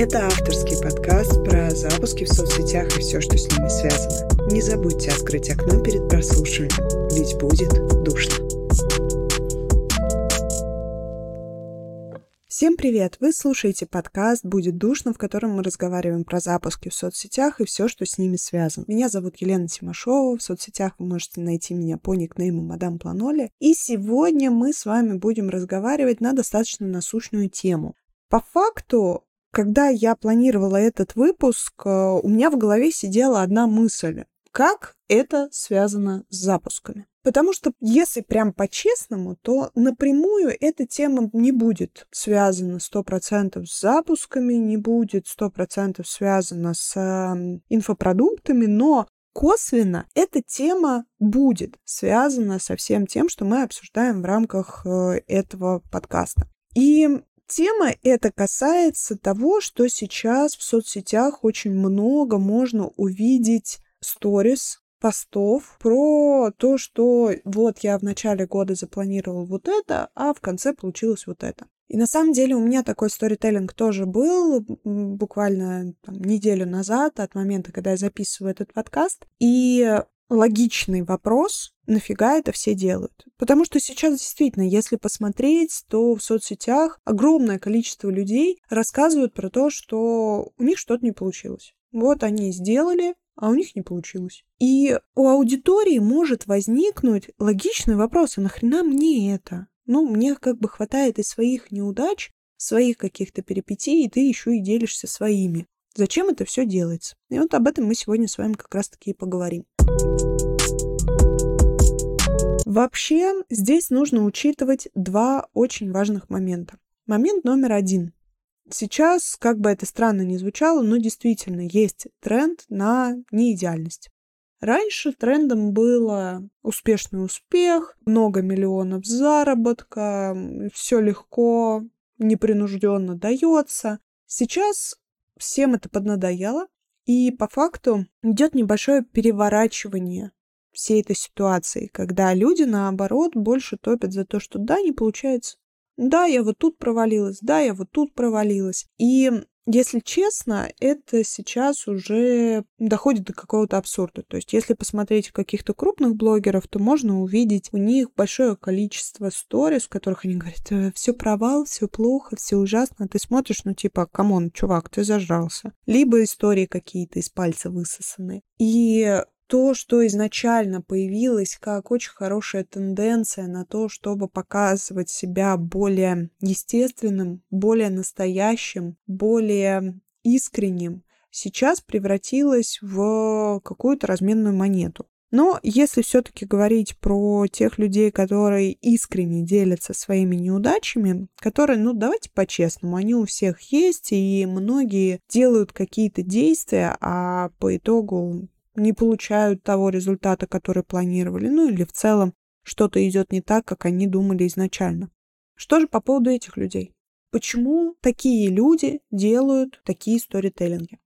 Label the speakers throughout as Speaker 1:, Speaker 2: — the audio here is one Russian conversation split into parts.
Speaker 1: Это авторский подкаст про запуски в соцсетях и все, что с ними связано. Не забудьте открыть окно перед прослушиванием, ведь будет душно. Всем привет! Вы слушаете подкаст «Будет душно», в котором мы разговариваем про запуски в соцсетях и все, что с ними связано. Меня зовут Елена Тимошова. В соцсетях вы можете найти меня по никнейму Мадам Планоли. И сегодня мы с вами будем разговаривать на достаточно насущную тему. По факту, когда я планировала этот выпуск, э, у меня в голове сидела одна мысль. Как это связано с запусками? Потому что если прям по-честному, то напрямую эта тема не будет связана 100% с запусками, не будет 100% связана с э, инфопродуктами, но косвенно эта тема будет связана со всем тем, что мы обсуждаем в рамках э, этого подкаста. И Тема эта касается того, что сейчас в соцсетях очень много можно увидеть сторис, постов про то, что вот я в начале года запланировал вот это, а в конце получилось вот это. И на самом деле у меня такой сторителлинг тоже был буквально там, неделю назад, от момента, когда я записываю этот подкаст. И логичный вопрос, нафига это все делают. Потому что сейчас действительно, если посмотреть, то в соцсетях огромное количество людей рассказывают про то, что у них что-то не получилось. Вот они сделали, а у них не получилось. И у аудитории может возникнуть логичный вопрос, а нахрена мне это? Ну, мне как бы хватает и своих неудач, своих каких-то перипетий, и ты еще и делишься своими. Зачем это все делается? И вот об этом мы сегодня с вами как раз-таки и поговорим. Вообще, здесь нужно учитывать два очень важных момента. Момент номер один. Сейчас, как бы это странно ни звучало, но действительно есть тренд на неидеальность. Раньше трендом было успешный успех, много миллионов заработка, все легко, непринужденно дается. Сейчас всем это поднадоело, и по факту идет небольшое переворачивание всей этой ситуации, когда люди, наоборот, больше топят за то, что да, не получается, да, я вот тут провалилась, да, я вот тут провалилась. И если честно, это сейчас уже доходит до какого-то абсурда. То есть, если посмотреть каких-то крупных блогеров, то можно увидеть у них большое количество сторис, в которых они говорят, «Э, все провал, все плохо, все ужасно. Ты смотришь, ну типа, come on, чувак, ты зажрался. Либо истории какие-то из пальца высосаны. И то, что изначально появилось как очень хорошая тенденция на то, чтобы показывать себя более естественным, более настоящим, более искренним, сейчас превратилось в какую-то разменную монету. Но если все-таки говорить про тех людей, которые искренне делятся своими неудачами, которые, ну давайте по-честному, они у всех есть, и многие делают какие-то действия, а по итогу не получают того результата, который планировали, ну или в целом что-то идет не так, как они думали изначально. Что же по поводу этих людей? Почему такие люди делают такие сторителлинги?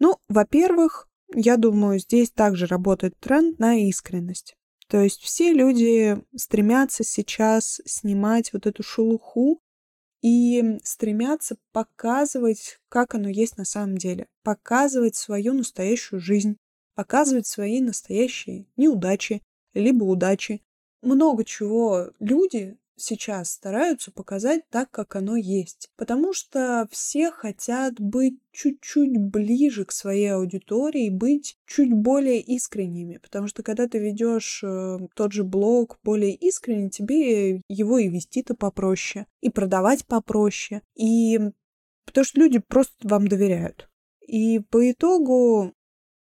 Speaker 1: Ну, во-первых, я думаю, здесь также работает тренд на искренность. То есть все люди стремятся сейчас снимать вот эту шелуху и стремятся показывать, как оно есть на самом деле, показывать свою настоящую жизнь, показывать свои настоящие неудачи, либо удачи. Много чего люди сейчас стараются показать так, как оно есть. Потому что все хотят быть чуть-чуть ближе к своей аудитории, быть чуть более искренними. Потому что когда ты ведешь э, тот же блог более искренне, тебе его и вести-то попроще, и продавать попроще. И потому что люди просто вам доверяют. И по итогу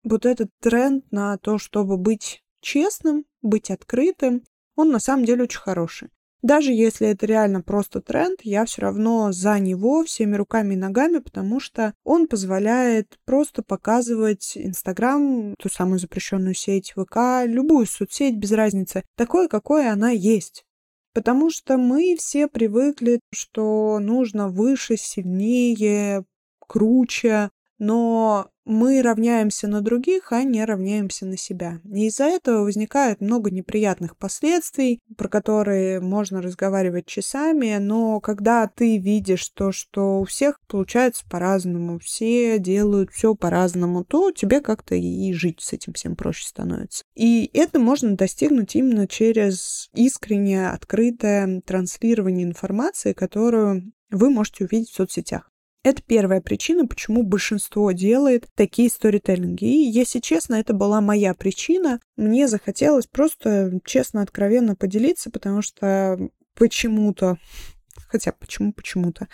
Speaker 1: вот этот тренд на то, чтобы быть честным, быть открытым, он на самом деле очень хороший. Даже если это реально просто тренд, я все равно за него всеми руками и ногами, потому что он позволяет просто показывать Инстаграм, ту самую запрещенную сеть ВК, любую соцсеть, без разницы, такой, какой она есть. Потому что мы все привыкли, что нужно выше, сильнее, круче, но мы равняемся на других, а не равняемся на себя. И из-за этого возникает много неприятных последствий, про которые можно разговаривать часами, но когда ты видишь то, что у всех получается по-разному, все делают все по-разному, то тебе как-то и жить с этим всем проще становится. И это можно достигнуть именно через искреннее, открытое транслирование информации, которую вы можете увидеть в соцсетях. Это первая причина, почему большинство делает такие сторителлинги. И, если честно, это была моя причина. Мне захотелось просто честно, откровенно поделиться, потому что почему-то, хотя почему почему-то,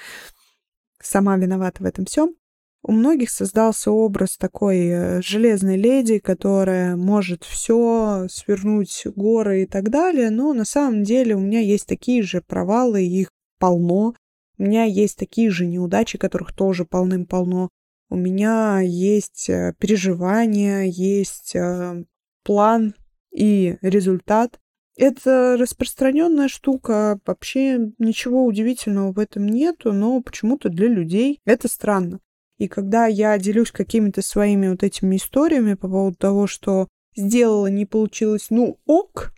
Speaker 1: сама виновата в этом всем. У многих создался образ такой э, железной леди, которая может все свернуть горы и так далее, но на самом деле у меня есть такие же провалы, их полно. У меня есть такие же неудачи, которых тоже полным-полно. У меня есть э, переживания, есть э, план и результат. Это распространенная штука, вообще ничего удивительного в этом нету, но почему-то для людей это странно. И когда я делюсь какими-то своими вот этими историями по поводу того, что сделала, не получилось, ну ок,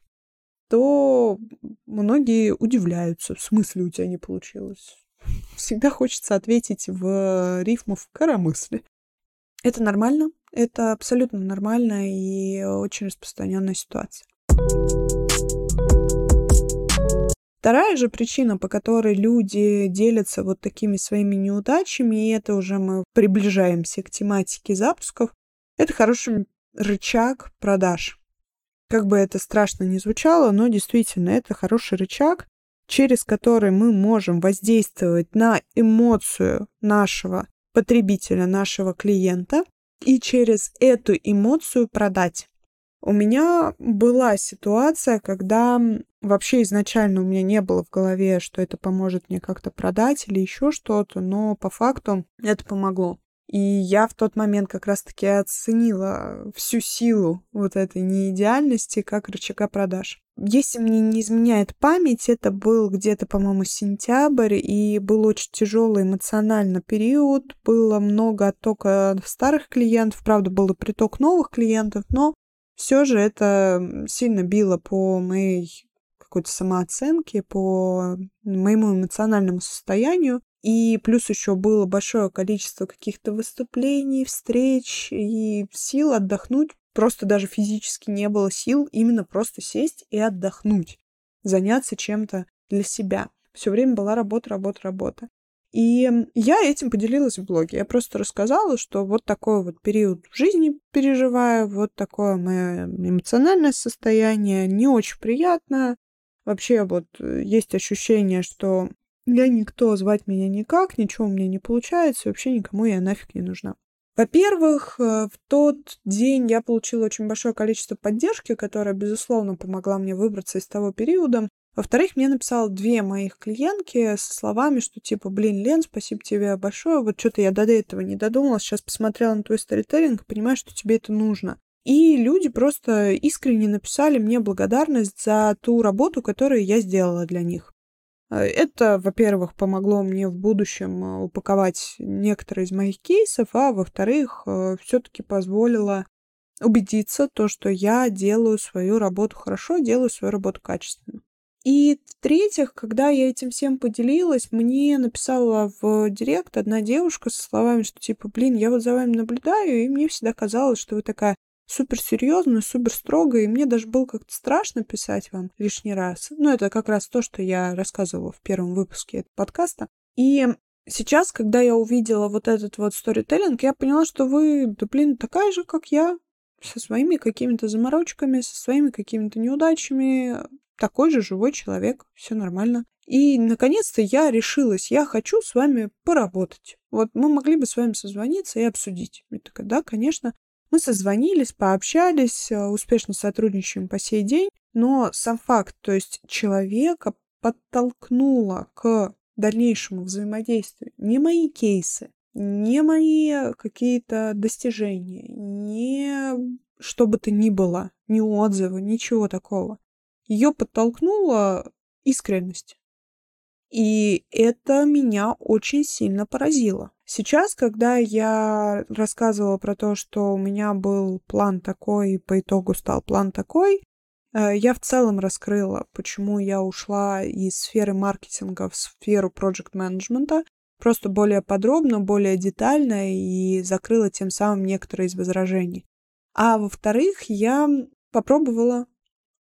Speaker 1: то многие удивляются. В смысле у тебя не получилось? Всегда хочется ответить в рифму в коромысле. Это нормально, это абсолютно нормально и очень распространенная ситуация. Вторая же причина, по которой люди делятся вот такими своими неудачами, и это уже мы приближаемся к тематике запусков, это хороший рычаг продаж. Как бы это страшно не звучало, но действительно это хороший рычаг, через который мы можем воздействовать на эмоцию нашего потребителя, нашего клиента, и через эту эмоцию продать. У меня была ситуация, когда вообще изначально у меня не было в голове, что это поможет мне как-то продать или еще что-то, но по факту это помогло. И я в тот момент как раз-таки оценила всю силу вот этой неидеальности как рычага продаж. Если мне не изменяет память, это был где-то, по-моему, сентябрь, и был очень тяжелый эмоционально период, было много оттока старых клиентов, правда, был и приток новых клиентов, но все же это сильно било по моей какой-то самооценке, по моему эмоциональному состоянию. И плюс еще было большое количество каких-то выступлений, встреч, и сил отдохнуть просто даже физически не было сил именно просто сесть и отдохнуть, заняться чем-то для себя. Все время была работа, работа, работа. И я этим поделилась в блоге. Я просто рассказала, что вот такой вот период в жизни переживаю, вот такое мое эмоциональное состояние, не очень приятно. Вообще вот э, есть ощущение, что я никто, звать меня никак, ничего у меня не получается, вообще никому я нафиг не нужна. Во-первых, э, в тот день я получила очень большое количество поддержки, которая, безусловно, помогла мне выбраться из того периода. Во-вторых, мне написала две моих клиентки со словами, что типа, блин, Лен, спасибо тебе большое, вот что-то я до этого не додумалась, сейчас посмотрела на твой сторителлинг и понимаю, что тебе это нужно. И люди просто искренне написали мне благодарность за ту работу, которую я сделала для них. Э, это, во-первых, помогло мне в будущем э, упаковать некоторые из моих кейсов, а во-вторых, э, все-таки позволило убедиться то, что я делаю свою работу хорошо, делаю свою работу качественно. И в-третьих, когда я этим всем поделилась, мне написала в директ одна девушка со словами, что типа, блин, я вот за вами наблюдаю, и мне всегда казалось, что вы такая супер серьезно, супер строго, и мне даже было как-то страшно писать вам лишний раз. Ну, это как раз то, что я рассказывала в первом выпуске этого подкаста. И сейчас, когда я увидела вот этот вот сторителлинг, я поняла, что вы, да блин, такая же, как я, со своими какими-то заморочками, со своими какими-то неудачами, такой же живой человек, все нормально. И, наконец-то, я решилась, я хочу с вами поработать. Вот мы могли бы с вами созвониться и обсудить. Я такая, да, конечно. Мы созвонились, пообщались, э, успешно сотрудничаем по сей день, но сам факт, то есть человека подтолкнуло к дальнейшему взаимодействию не мои кейсы, не мои какие-то достижения, не что бы то ни было, ни отзывы, ничего такого. Ее подтолкнула искренность. И это меня очень сильно поразило. Сейчас, когда я рассказывала про то, что у меня был план такой, и по итогу стал план такой, э, я в целом раскрыла, почему я ушла из сферы маркетинга в сферу проект менеджмента просто более подробно, более детально и закрыла тем самым некоторые из возражений. А во-вторых, я попробовала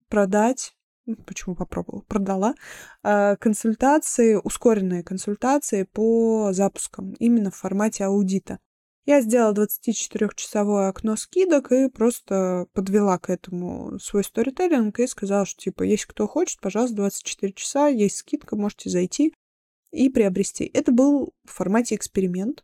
Speaker 1: продать почему попробовала, продала э, консультации, ускоренные консультации по запускам, именно в формате аудита. Я сделала 24-часовое окно скидок и просто подвела к этому свой сторителлинг и сказала, что типа, если кто хочет, пожалуйста, 24 часа, есть скидка, можете зайти и приобрести. Это был в формате эксперимент,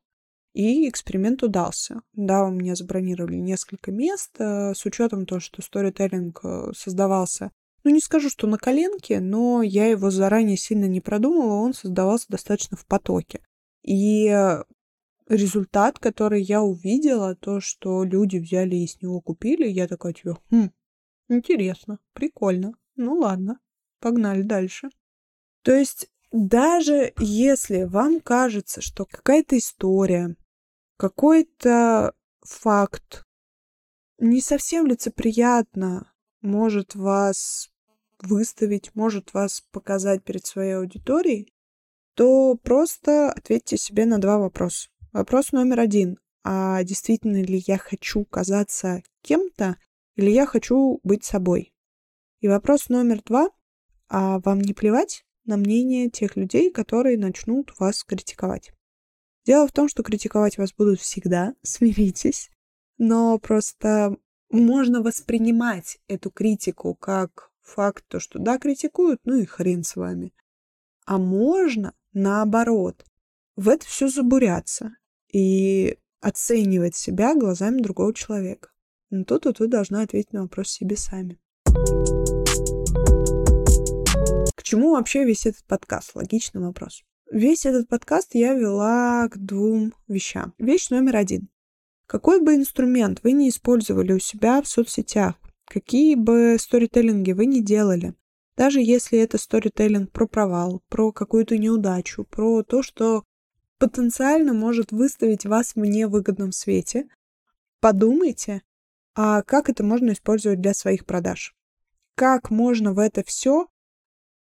Speaker 1: и эксперимент удался. Да, у меня забронировали несколько мест, э, с учетом того, что сторителлинг э, создавался ну, не скажу, что на коленке, но я его заранее сильно не продумала, он создавался достаточно в потоке. И результат, который я увидела, то, что люди взяли и с него купили, я такая типа, хм, интересно, прикольно, ну ладно, погнали дальше. То есть даже если вам кажется, что какая-то история, какой-то факт не совсем лицеприятно может вас выставить, может вас показать перед своей аудиторией, то просто ответьте себе на два вопроса. Вопрос номер один. А действительно ли я хочу казаться кем-то или я хочу быть собой? И вопрос номер два. А вам не плевать на мнение тех людей, которые начнут вас критиковать? Дело в том, что критиковать вас будут всегда, смиритесь, но просто можно воспринимать эту критику как факт, то, что да, критикуют, ну и хрен с вами. А можно, наоборот, в это все забуряться и оценивать себя глазами другого человека. Но тут вот вы должны ответить на вопрос себе сами. К чему вообще весь этот подкаст? Логичный вопрос. Весь этот подкаст я вела к двум вещам. Вещь номер один. Какой бы инструмент вы не использовали у себя в соцсетях, Какие бы сторителлинги вы ни делали, даже если это сторителлинг про провал, про какую-то неудачу, про то, что потенциально может выставить вас в невыгодном свете, подумайте, а как это можно использовать для своих продаж. Как можно в это все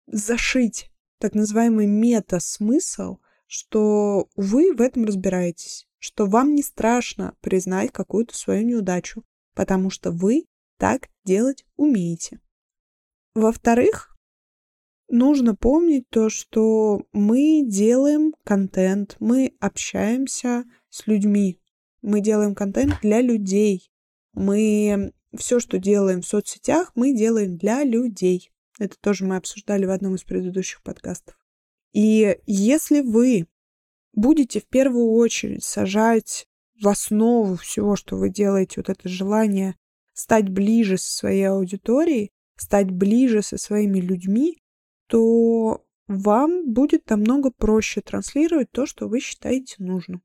Speaker 1: зашить так называемый мета-смысл, что вы в этом разбираетесь, что вам не страшно признать какую-то свою неудачу, потому что вы так делать умеете. Во-вторых, нужно помнить то, что мы делаем контент, мы общаемся с людьми, мы делаем контент для людей. Мы все, что делаем в соцсетях, мы делаем для людей. Это тоже мы обсуждали в одном из предыдущих подкастов. И если вы будете в первую очередь сажать в основу всего, что вы делаете, вот это желание стать ближе со своей аудиторией, стать ближе со своими людьми, то вам будет намного проще транслировать то, что вы считаете нужным.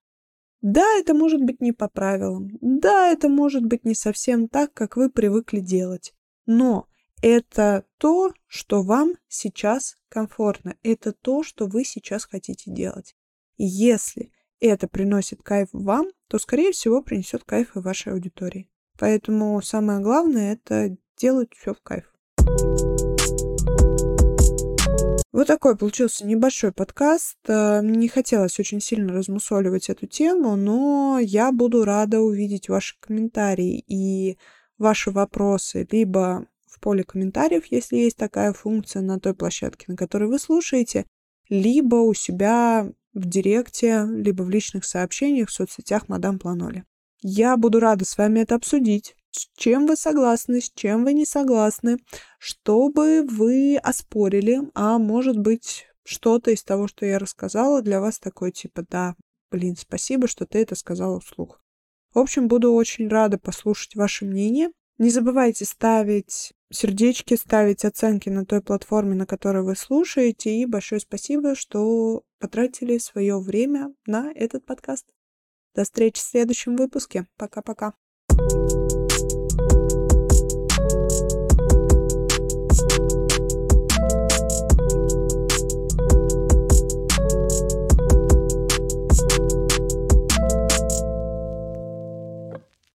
Speaker 1: Да, это может быть не по правилам. Да, это может быть не совсем так, как вы привыкли делать. Но это то, что вам сейчас комфортно. Это то, что вы сейчас хотите делать. Если это приносит кайф вам, то, скорее всего, принесет кайф и вашей аудитории. Поэтому самое главное это делать все в кайф. Вот такой получился небольшой подкаст. Э, не хотелось очень сильно размусоливать эту тему, но я буду рада увидеть ваши комментарии и ваши вопросы либо в поле комментариев, если есть такая функция на той площадке, на которой вы слушаете, либо у себя в директе, либо в личных сообщениях в соцсетях Мадам Планоли. Я буду рада с вами это обсудить. С чем вы согласны, с чем вы не согласны, чтобы вы оспорили, а может быть что-то из того, что я рассказала, для вас такое типа «да, блин, спасибо, что ты это сказала вслух». В общем, буду очень рада послушать ваше мнение. Не забывайте ставить сердечки, ставить оценки на той платформе, на которой вы слушаете. И большое спасибо, что потратили свое время на этот подкаст. До встречи в следующем выпуске. Пока-пока.